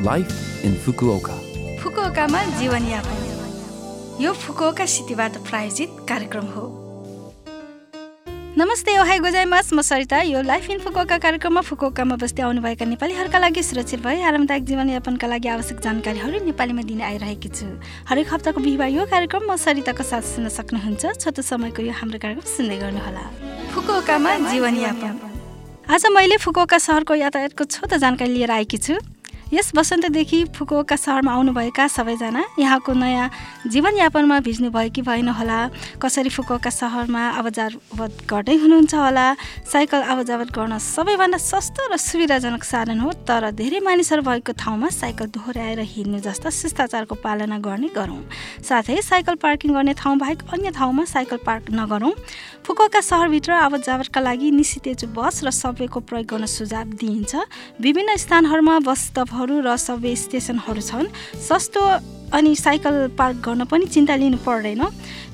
Life in Fukuoka. फुकुओकामा जीवनयापन यो Fukuoka सिटीबाट प्रायोजित कार्यक्रम हो नमस्ते ओहाई गोजाइमास म सरिता यो लाइफ इन फुकुओका कार्यक्रममा फुकुओकामा बस्दै आउनुभएका नेपालीहरूका लागि सुरक्षित भई आरामदायक जीवनयापनका लागि आवश्यक जानकारीहरू नेपालीमा दिने आइरहेकी छु हरेक हप्ताको बिहिबार यो कार्यक्रम म सरिताको साथ सुन्न सक्नुहुन्छ छोटो समयको यो हाम्रो कार्यक्रम सुन्दै गर्नुहोला फुकुओकामा जीवनयापन आज मैले फुकुओका सहरको यातायातको छोटो जानकारी लिएर आएकी छु यस वसन्तदेखि फुकुओका सहरमा आउनुभएका सबैजना यहाँको नयाँ जीवनयापनमा भिज्नु भयो कि भएन होला। कसरी फुकुओका सहरमा आवाजावत गर्दै हुनुहुन्छ होला? साइकल आवाजावत गर्न सबैभन्दा सस्तो र सुविधाजनक साधन हो तर धेरै मानिसहरू भएको ठाउँमा साइकल दोहोऱ्याएर हिँड्नु जस्ता शिष्टाचारको पालना गर्ने गरौँ। साथै साइकल पार्किङ गर्ने ठाउँ बाहेक अन्य ठाउँमा साइकल पार्क नगरौँ। फुकुओका सहरभित्र आवत जावतका लागि निश्चित बस र सबवेको प्रयोग गर्न सुझाव दिइन्छ। विभिन्न स्थानहरूमा बस स्टपहरू र सबवे स्टेसनहरू छन्। सस्तो अनि साइकल पार्क गर्न पनि चिन्ता लिनु पर्दैन।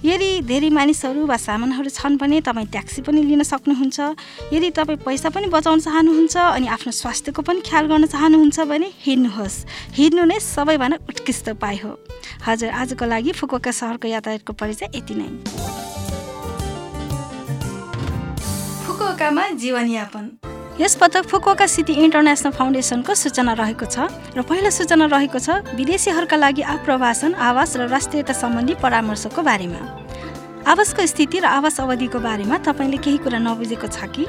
यदि धेरै मानिसहरू वा सामानहरू छन् भने तपाईँ ट्याक्सी पनि लिन सक्नुहुन्छ। यदि तपाईँ पैसा पनि बचाउन चाहनुहुन्छ अनि आफ्नो स्वास्थ्यको पनि ख्याल गर्न चाहनुहुन्छ भने हिँड्नुहोस्। हिँड्नु नै सबैभन्दा उत्कृष्ट उपाय हो। हजुर आजको लागि फुकुका सहरको यातायातको परिचय यति नै। फुकुकामा जीवनयापन। यस पटक फुकुका सिटी इन्टरनेसनल फाउन्डेसनको सूचना रहेको छ र पहिलो सूचना रहेको छ विदेशीहरूका लागि आप्रवासन आवास र राष्ट्रियता सम्बन्धी परामर्शको बारेमा। आवासको स्थिति र आवास अवधिको बारेमा तपाईँले केही कुरा नबुझेको छ कि?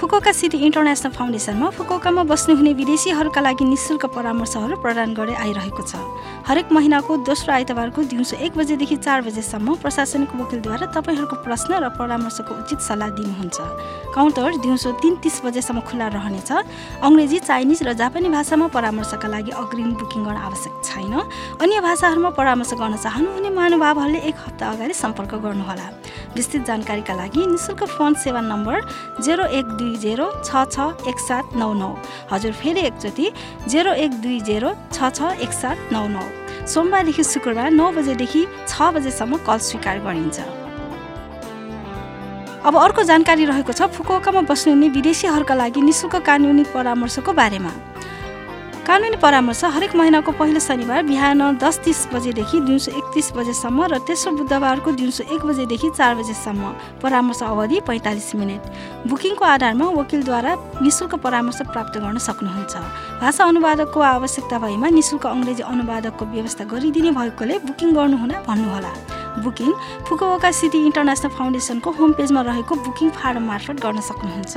फुकोका सिटी इन्टरनेसनल फाउन्डेसनमा फुकोकामा बस्नुहुने विदेशीहरूका लागि निशुल्क परामर्शहरू प्रदान गर्दै आइरहेको छ। हरेक महिनाको दोस्रो आइतबारको दिउँसो एक बजेदेखि चार बजेसम्म प्रशासनिक वकिलद्वारा तपाईँहरूको प्रश्न र परामर्शको उचित सल्लाह दिनुहुन्छ। काउन्टर दिउँसो तिन तिस बजेसम्म खुल्ला रहनेछ। अङ्ग्रेजी चाइनिज र जापानी भाषामा परामर्शका लागि अग्रिम बुकिङ गर्न आवश्यक छैन। अन्य भाषाहरूमा परामर्श गर्न चाहनुहुने महानुभावहरूले एक हप्ता अगाडि सम्पर्क गर्नुहोला। विस्तृत जानकारीका लागि निशुल्क फोन सेवा नम्बर जेरो एक दुई जेरो छ छ एक सात नौ नौ हजुर फेरि एकचोटि जेरो एक दुई जेरो छ छ एक सात नौ नौ सोमबारदेखि शुक्रबार नौ बजेदेखि छ बजेसम्म कल स्वीकार गरिन्छ अब अर्को जानकारी रहेको छ फुकुओकामा बस्नुहुने विदेशीहरूका लागि निशुल्क कानुनी परामर्शको बारेमा कानुनी परामर्श हरेक महिनाको पहिलो शनिबार बिहान दस तिस बजेदेखि दिउँसो एकतिस बजेसम्म र तेस्रो बुधबारको दिउँसो एक बजेदेखि चार बजेसम्म। परामर्श अवधि पैँतालिस मिनट। बुकिङको आधारमा वकिलद्वारा निशुल्क परामर्श प्राप्त गर्न सक्नुहुन्छ। भाषा अनुवादकको आवश्यकता भएमा निशुल्क अङ्ग्रेजी अनुवादकको व्यवस्था गरिदिने भएकोले बुकिङ गर्नुहुन भन्नुहोला। बुकिङ फुकुओका सिटी इन्टरनेसनल फाउन्डेसनको होम पेजमा रहेको बुकिङ फारम मार्फत गर्न सक्नुहुन्छ।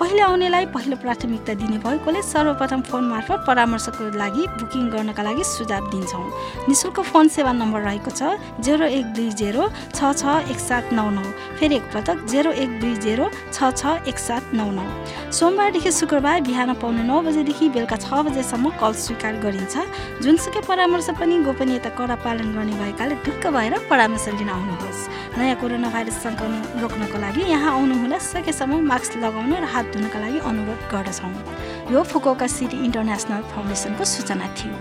पहिले आउनेलाई पहिलो प्राथमिकता दिने भएकोले सर्वप्रथम फोन मार्फत परामर्शको लागि बुकिङ गर्नका लागि सुझाव दिन्छौँ। निशुल्क फोन सेवा नम्बर रहेको छ जेरो एक दुई जेरो छ छ एक सात नौ नौ। फेरि एकपटक जेरो एक दुई जेरो छ छ एक सात नौ नौ। सोमबारदेखि शुक्रबार बिहान पाउने नौ बजेदेखि बेलुका छ बजेसम्म कल स्वीकार गरिन्छ। जुनसुकै परामर्श पनि गोपनीयता कडा पालन गर्ने भएकाले ढुक्क भएर परामर्श परामर्श लिन आउनुहोस् नयाँ कोरोना भाइरस सङ्क्रमण रोक्नको लागि यहाँ आउनुहुँदा सकेसम्म मास्क लगाउन र हात धुनका लागि अनुरोध गर्दछौँ। यो फुकोका सिटी इन्टरनेसनल फाउन्डेसनको सूचना थियो।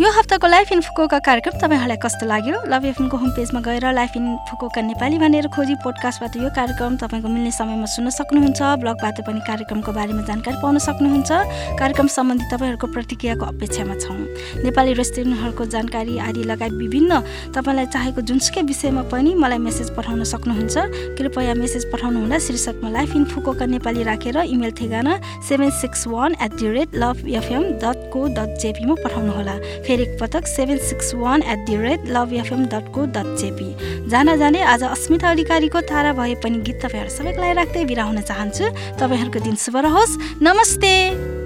यो हप्ताको लाइफ इन फुकोका कार्यक्रम तपाईँहरूलाई कस्तो लाग्यो? लभ एफएमको होम पेजमा गएर लाइफ इन फुकोका नेपाली भनेर खोजी पोडकास्टबाट यो कार्यक्रम तपाईँको मिल्ने समयमा सुन्न सक्नुहुन्छ ब्लगबाट पनि कार्यक्रमको बारेमा जानकारी पाउन सक्नुहुन्छ। कार्यक्रम सम्बन्धी तपाईँहरूको प्रतिक्रियाको अपेक्षामा छौँ। नेपाली रेस्टुरेन्टहरूको जानकारी आदि लगायत विभिन्न तपाईँलाई चाहेको जुनसुकै विषयमा पनि मलाई मेसेज पठाउन सक्नुहुन्छ। कृपया मेसेज पठाउनु हुँदा शीर्षकमा लाइफ इन फुकोका नेपाली राखेर इमेल ठेगाना seven six one at the rate love FM dot co dot जेपीमा पठाउनुहोला। फेरि एकपटक seven six one at the rate love FM dot co dot JP जान जाने आज अस्मिता अधिकारीको तारा भए पनि गीत तपाईँहरू सबैको लागि राख्दै बिरा हुन चाहन्छु। तपाईँहरूको दिन शुभ रहोस्। नमस्ते।